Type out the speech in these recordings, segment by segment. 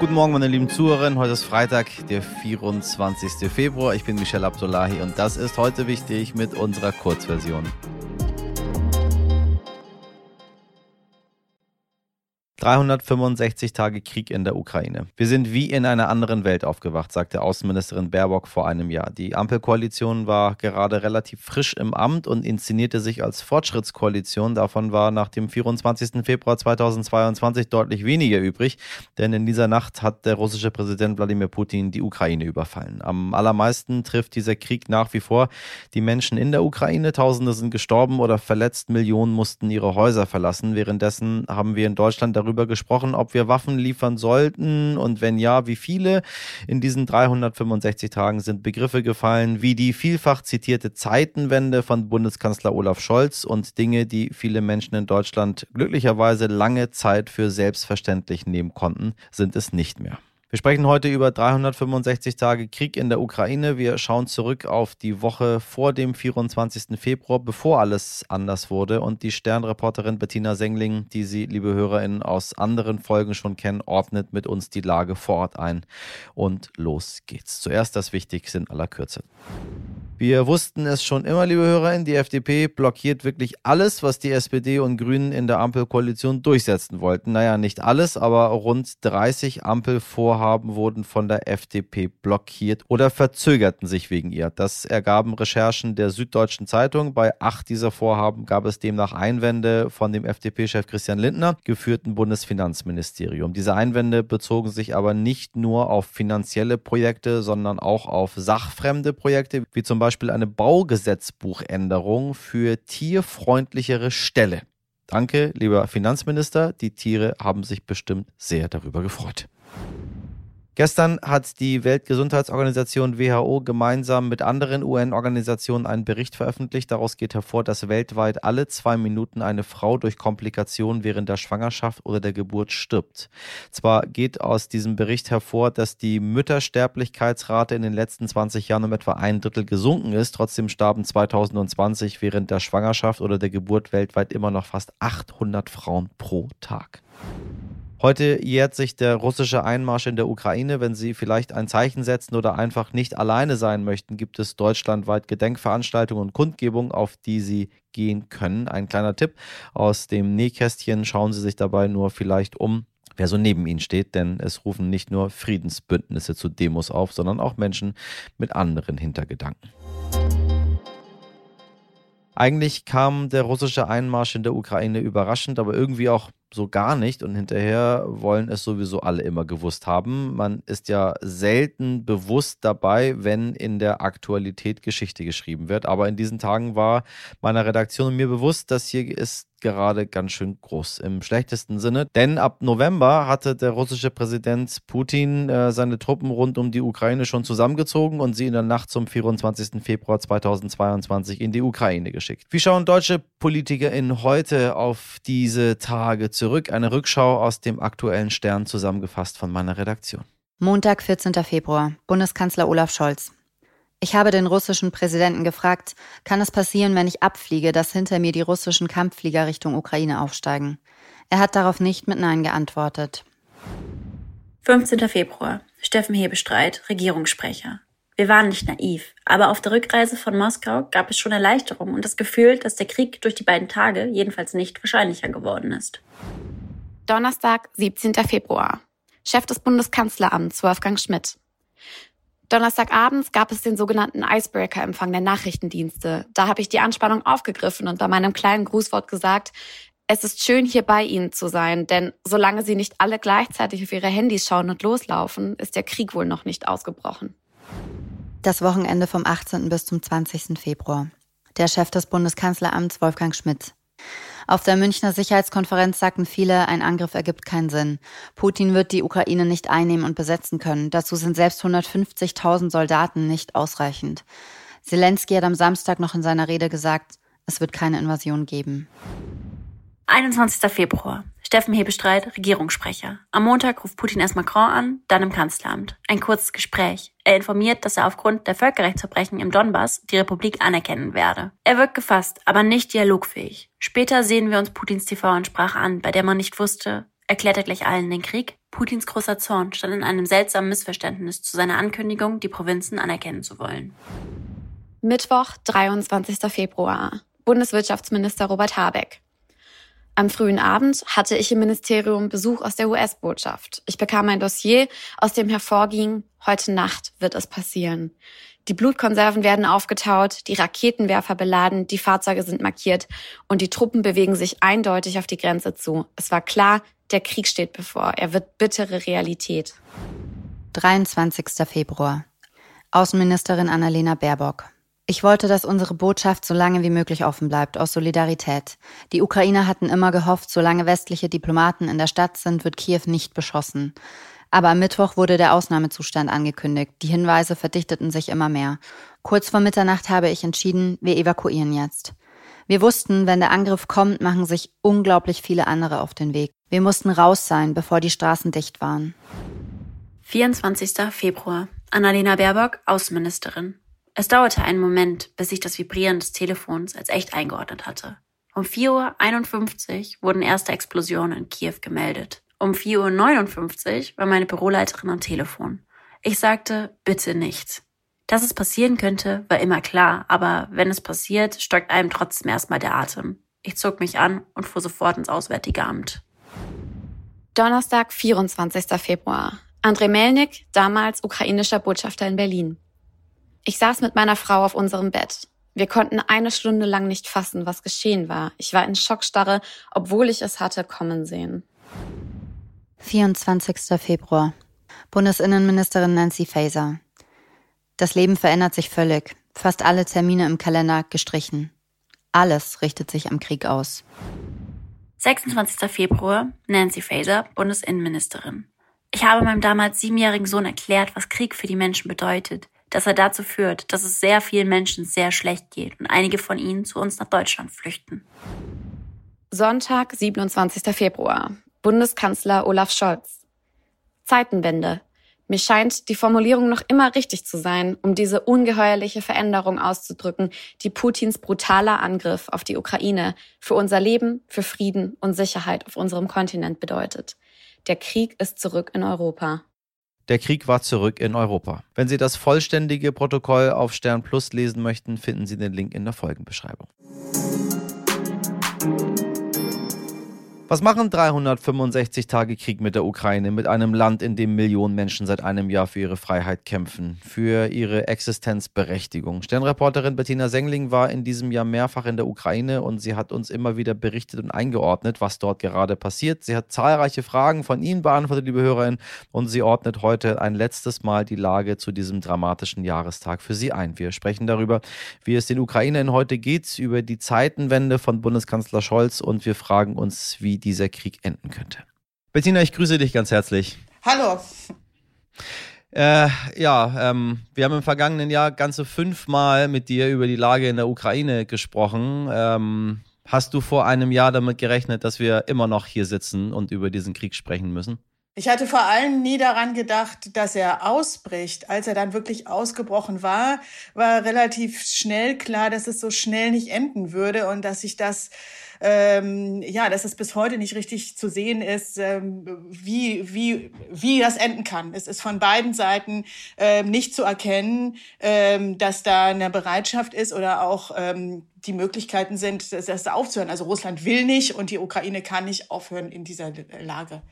Guten Morgen, meine lieben Zuhörerinnen. Heute ist Freitag, der 24. Februar. Ich bin Michelle Abdullahi und das ist heute wichtig mit unserer Kurzversion. 365 Tage Krieg in der Ukraine. Wir sind wie in einer anderen Welt aufgewacht, sagte Außenministerin Baerbock vor einem Jahr. Die Ampelkoalition war gerade relativ frisch im Amt und inszenierte sich als Fortschrittskoalition. Davon war nach dem 24. Februar 2022 deutlich weniger übrig, denn in dieser Nacht hat der russische Präsident Wladimir Putin die Ukraine überfallen. Am allermeisten trifft dieser Krieg nach wie vor die Menschen in der Ukraine. Tausende sind gestorben oder verletzt, Millionen mussten ihre Häuser verlassen. Währenddessen haben wir in Deutschland darüber darüber gesprochen, ob wir Waffen liefern sollten und wenn ja, wie viele. In diesen 365 Tagen sind Begriffe gefallen wie die vielfach zitierte Zeitenwende von Bundeskanzler Olaf Scholz und Dinge, die viele Menschen in Deutschland glücklicherweise lange Zeit für selbstverständlich nehmen konnten, sind es nicht mehr. Wir sprechen heute über 365 Tage Krieg in der Ukraine. Wir schauen zurück auf die Woche vor dem 24. Februar, bevor alles anders wurde. Und die Sternreporterin Bettina Sengling, die Sie, liebe HörerInnen, aus anderen Folgen schon kennen, ordnet mit uns die Lage vor Ort ein. Und los geht's. Zuerst das Wichtigste in aller Kürze. Wir wussten es schon immer, liebe HörerInnen, die FDP blockiert wirklich alles, was die SPD und Grünen in der Ampelkoalition durchsetzen wollten. Naja, nicht alles, aber rund 30 Ampelvorhaben wurden von der FDP blockiert oder verzögerten sich wegen ihr. Das ergaben Recherchen der Süddeutschen Zeitung. Bei acht dieser Vorhaben gab es demnach Einwände von dem FDP-Chef Christian Lindner, geführten Bundesfinanzministerium. Diese Einwände bezogen sich aber nicht nur auf finanzielle Projekte, sondern auch auf sachfremde Projekte, wie zum Beispiel Beispiel eine Baugesetzbuchänderung für tierfreundlichere Ställe. Danke, lieber Finanzminister. Die Tiere haben sich bestimmt sehr darüber gefreut. Gestern hat die Weltgesundheitsorganisation WHO gemeinsam mit anderen UN-Organisationen einen Bericht veröffentlicht. Daraus geht hervor, dass weltweit alle zwei Minuten eine Frau durch Komplikationen während der Schwangerschaft oder der Geburt stirbt. Zwar geht aus diesem Bericht hervor, dass die Müttersterblichkeitsrate in den letzten 20 Jahren um etwa ein Drittel gesunken ist. Trotzdem starben 2020 während der Schwangerschaft oder der Geburt weltweit immer noch fast 800 Frauen pro Tag. Heute jährt sich der russische Einmarsch in der Ukraine. Wenn Sie vielleicht ein Zeichen setzen oder einfach nicht alleine sein möchten, gibt es deutschlandweit Gedenkveranstaltungen und Kundgebungen, auf die Sie gehen können. Ein kleiner Tipp aus dem Nähkästchen. Schauen Sie sich dabei nur vielleicht um, wer so neben Ihnen steht, denn es rufen nicht nur Friedensbündnisse zu Demos auf, sondern auch Menschen mit anderen Hintergedanken. Eigentlich kam der russische Einmarsch in der Ukraine überraschend, aber irgendwie auch so gar nicht und hinterher wollen es sowieso alle immer gewusst haben. Man ist ja selten bewusst dabei, wenn in der Aktualität Geschichte geschrieben wird. Aber in diesen Tagen war meiner Redaktion und mir bewusst, dass hier ist gerade ganz schön groß im schlechtesten Sinne. Denn ab November hatte der russische Präsident Putin äh, seine Truppen rund um die Ukraine schon zusammengezogen und sie in der Nacht zum 24. Februar 2022 in die Ukraine geschickt. Wie schauen deutsche PolitikerInnen heute auf diese Tage zurück? Eine Rückschau aus dem aktuellen Stern zusammengefasst von meiner Redaktion. Montag, 14. Februar. Bundeskanzler Olaf Scholz. Ich habe den russischen Präsidenten gefragt, kann es passieren, wenn ich abfliege, dass hinter mir die russischen Kampfflieger Richtung Ukraine aufsteigen? Er hat darauf nicht mit Nein geantwortet. 15. Februar. Steffen Hebestreit, Regierungssprecher. Wir waren nicht naiv, aber auf der Rückreise von Moskau gab es schon Erleichterung und das Gefühl, dass der Krieg durch die beiden Tage jedenfalls nicht wahrscheinlicher geworden ist. Donnerstag, 17. Februar. Chef des Bundeskanzleramts Wolfgang Schmidt. Donnerstagabends gab es den sogenannten Icebreaker-Empfang der Nachrichtendienste. Da habe ich die Anspannung aufgegriffen und bei meinem kleinen Grußwort gesagt, es ist schön, hier bei Ihnen zu sein, denn solange Sie nicht alle gleichzeitig auf Ihre Handys schauen und loslaufen, ist der Krieg wohl noch nicht ausgebrochen. Das Wochenende vom 18. bis zum 20. Februar. Der Chef des Bundeskanzleramts Wolfgang Schmidt. Auf der Münchner Sicherheitskonferenz sagten viele, ein Angriff ergibt keinen Sinn. Putin wird die Ukraine nicht einnehmen und besetzen können. Dazu sind selbst 150.000 Soldaten nicht ausreichend. Zelensky hat am Samstag noch in seiner Rede gesagt, es wird keine Invasion geben. 21. Februar. Steffen Hebestreit, Regierungssprecher. Am Montag ruft Putin erst Macron an, dann im Kanzleramt. Ein kurzes Gespräch. Er informiert, dass er aufgrund der Völkerrechtsverbrechen im Donbass die Republik anerkennen werde. Er wirkt gefasst, aber nicht dialogfähig. Später sehen wir uns Putins TV-Ansprache an, bei der man nicht wusste, erklärt er gleich allen den Krieg? Putins großer Zorn stand in einem seltsamen Missverständnis zu seiner Ankündigung, die Provinzen anerkennen zu wollen. Mittwoch, 23. Februar. Bundeswirtschaftsminister Robert Habeck. Am frühen Abend hatte ich im Ministerium Besuch aus der US-Botschaft. Ich bekam ein Dossier, aus dem hervorging, heute Nacht wird es passieren. Die Blutkonserven werden aufgetaut, die Raketenwerfer beladen, die Fahrzeuge sind markiert und die Truppen bewegen sich eindeutig auf die Grenze zu. Es war klar, der Krieg steht bevor. Er wird bittere Realität. 23. Februar. Außenministerin Annalena Baerbock. Ich wollte, dass unsere Botschaft so lange wie möglich offen bleibt, aus Solidarität. Die Ukrainer hatten immer gehofft, solange westliche Diplomaten in der Stadt sind, wird Kiew nicht beschossen. Aber am Mittwoch wurde der Ausnahmezustand angekündigt. Die Hinweise verdichteten sich immer mehr. Kurz vor Mitternacht habe ich entschieden, wir evakuieren jetzt. Wir wussten, wenn der Angriff kommt, machen sich unglaublich viele andere auf den Weg. Wir mussten raus sein, bevor die Straßen dicht waren. 24. Februar. Annalena Baerbock, Außenministerin. Es dauerte einen Moment, bis ich das Vibrieren des Telefons als echt eingeordnet hatte. Um 4.51 Uhr wurden erste Explosionen in Kiew gemeldet. Um 4.59 Uhr war meine Büroleiterin am Telefon. Ich sagte, bitte nicht. Dass es passieren könnte, war immer klar, aber wenn es passiert, stockt einem trotzdem erstmal der Atem. Ich zog mich an und fuhr sofort ins Auswärtige Amt. Donnerstag, 24. Februar. Andrei Melnik, damals ukrainischer Botschafter in Berlin. Ich saß mit meiner Frau auf unserem Bett. Wir konnten eine Stunde lang nicht fassen, was geschehen war. Ich war in Schockstarre, obwohl ich es hatte kommen sehen. 24. Februar. Bundesinnenministerin Nancy Faeser. Das Leben verändert sich völlig. Fast alle Termine im Kalender gestrichen. Alles richtet sich am Krieg aus. 26. Februar. Nancy Faeser, Bundesinnenministerin. Ich habe meinem damals siebenjährigen Sohn erklärt, was Krieg für die Menschen bedeutet dass er dazu führt, dass es sehr vielen Menschen sehr schlecht geht und einige von ihnen zu uns nach Deutschland flüchten. Sonntag, 27. Februar. Bundeskanzler Olaf Scholz. Zeitenwende. Mir scheint die Formulierung noch immer richtig zu sein, um diese ungeheuerliche Veränderung auszudrücken, die Putins brutaler Angriff auf die Ukraine für unser Leben, für Frieden und Sicherheit auf unserem Kontinent bedeutet. Der Krieg ist zurück in Europa. Der Krieg war zurück in Europa. Wenn Sie das vollständige Protokoll auf Stern Plus lesen möchten, finden Sie den Link in der Folgenbeschreibung. Was machen 365 Tage Krieg mit der Ukraine, mit einem Land, in dem Millionen Menschen seit einem Jahr für ihre Freiheit kämpfen, für ihre Existenzberechtigung? Sternreporterin Bettina Sengling war in diesem Jahr mehrfach in der Ukraine und sie hat uns immer wieder berichtet und eingeordnet, was dort gerade passiert. Sie hat zahlreiche Fragen von Ihnen beantwortet, liebe Hörerinnen, und sie ordnet heute ein letztes Mal die Lage zu diesem dramatischen Jahrestag für Sie ein. Wir sprechen darüber, wie es den Ukrainern heute geht, über die Zeitenwende von Bundeskanzler Scholz und wir fragen uns, wie dieser Krieg enden könnte. Bettina, ich grüße dich ganz herzlich. Hallo. Äh, ja, ähm, wir haben im vergangenen Jahr ganze fünfmal mit dir über die Lage in der Ukraine gesprochen. Ähm, hast du vor einem Jahr damit gerechnet, dass wir immer noch hier sitzen und über diesen Krieg sprechen müssen? Ich hatte vor allem nie daran gedacht, dass er ausbricht. Als er dann wirklich ausgebrochen war, war relativ schnell klar, dass es so schnell nicht enden würde und dass sich das ähm, ja, dass es bis heute nicht richtig zu sehen ist, ähm, wie, wie, wie das enden kann. Es ist von beiden Seiten ähm, nicht zu erkennen, ähm, dass da eine Bereitschaft ist oder auch ähm, die Möglichkeiten sind, das, das aufzuhören. Also Russland will nicht und die Ukraine kann nicht aufhören in dieser Lage.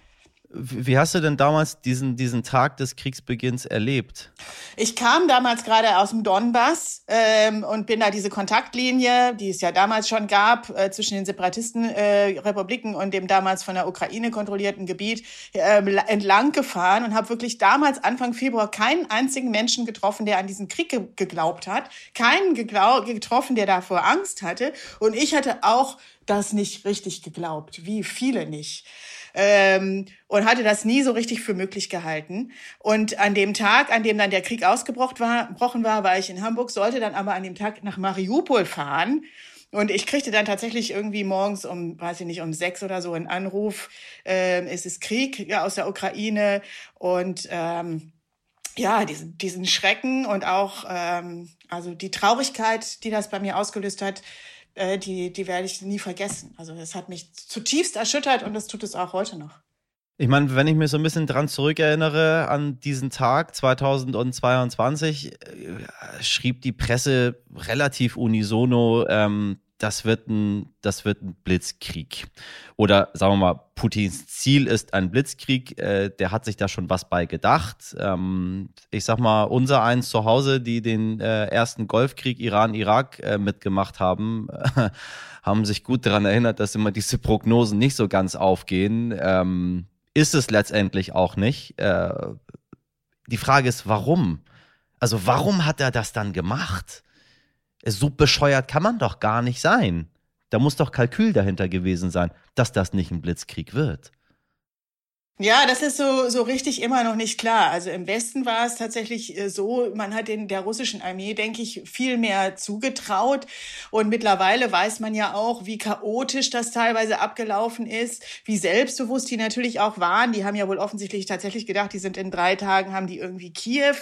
Wie hast du denn damals diesen, diesen Tag des Kriegsbeginns erlebt? Ich kam damals gerade aus dem Donbass ähm, und bin da diese Kontaktlinie, die es ja damals schon gab, äh, zwischen den Separatistenrepubliken äh, und dem damals von der Ukraine kontrollierten Gebiet äh, entlang gefahren und habe wirklich damals Anfang Februar keinen einzigen Menschen getroffen, der an diesen Krieg ge geglaubt hat, keinen getroffen, der davor Angst hatte. Und ich hatte auch das nicht richtig geglaubt, wie viele nicht ähm, und hatte das nie so richtig für möglich gehalten. Und an dem Tag, an dem dann der Krieg ausgebrochen war, war, ich in Hamburg, sollte dann aber an dem Tag nach Mariupol fahren. Und ich kriegte dann tatsächlich irgendwie morgens um, weiß ich nicht, um sechs oder so einen Anruf, äh, es ist Krieg ja, aus der Ukraine und ähm, ja, diesen, diesen Schrecken und auch ähm, also die Traurigkeit, die das bei mir ausgelöst hat, äh, die, die werde ich nie vergessen. Also das hat mich zutiefst erschüttert und das tut es auch heute noch. Ich meine, wenn ich mich so ein bisschen dran zurückerinnere an diesen Tag 2022, äh, schrieb die Presse relativ unisono, ähm, das wird ein, das wird ein Blitzkrieg. Oder sagen wir mal, Putins Ziel ist ein Blitzkrieg. Äh, der hat sich da schon was bei gedacht. Ähm, ich sag mal, unser eins zu Hause, die den äh, ersten Golfkrieg Iran-Irak äh, mitgemacht haben, haben sich gut daran erinnert, dass immer diese Prognosen nicht so ganz aufgehen. Ähm, ist es letztendlich auch nicht. Äh, die Frage ist, warum? Also warum hat er das dann gemacht? So bescheuert kann man doch gar nicht sein. Da muss doch Kalkül dahinter gewesen sein, dass das nicht ein Blitzkrieg wird. Ja, das ist so, so richtig immer noch nicht klar. Also im Westen war es tatsächlich äh, so, man hat in der russischen Armee, denke ich, viel mehr zugetraut. Und mittlerweile weiß man ja auch, wie chaotisch das teilweise abgelaufen ist, wie selbstbewusst die natürlich auch waren. Die haben ja wohl offensichtlich tatsächlich gedacht, die sind in drei Tagen, haben die irgendwie Kiew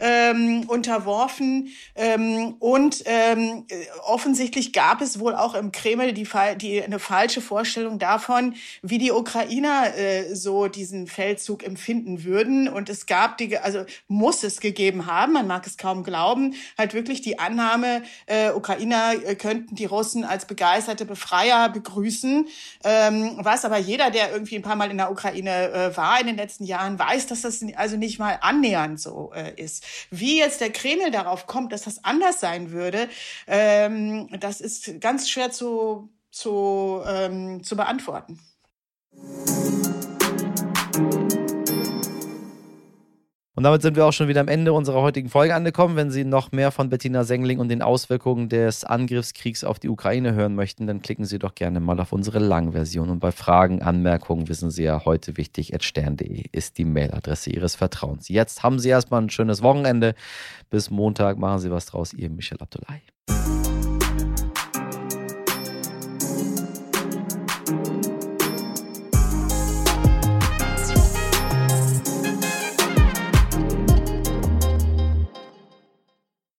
ähm, unterworfen. Ähm, und ähm, offensichtlich gab es wohl auch im Kreml die, die, eine falsche Vorstellung davon, wie die Ukrainer äh, so diesen Feldzug empfinden würden. Und es gab die, also muss es gegeben haben, man mag es kaum glauben, halt wirklich die Annahme, äh, Ukrainer äh, könnten die Russen als begeisterte Befreier begrüßen. Ähm, was aber jeder, der irgendwie ein paar Mal in der Ukraine äh, war in den letzten Jahren, weiß, dass das also nicht mal annähernd so äh, ist. Wie jetzt der Kreml darauf kommt, dass das anders sein würde, ähm, das ist ganz schwer zu, zu, ähm, zu beantworten. Und damit sind wir auch schon wieder am Ende unserer heutigen Folge angekommen. Wenn Sie noch mehr von Bettina Sengling und den Auswirkungen des Angriffskriegs auf die Ukraine hören möchten, dann klicken Sie doch gerne mal auf unsere Langversion. Und bei Fragen, Anmerkungen wissen Sie ja heute wichtig, stern.de ist die Mailadresse Ihres Vertrauens. Jetzt haben Sie erstmal ein schönes Wochenende. Bis Montag machen Sie was draus. Ihr Michel Abdullahi.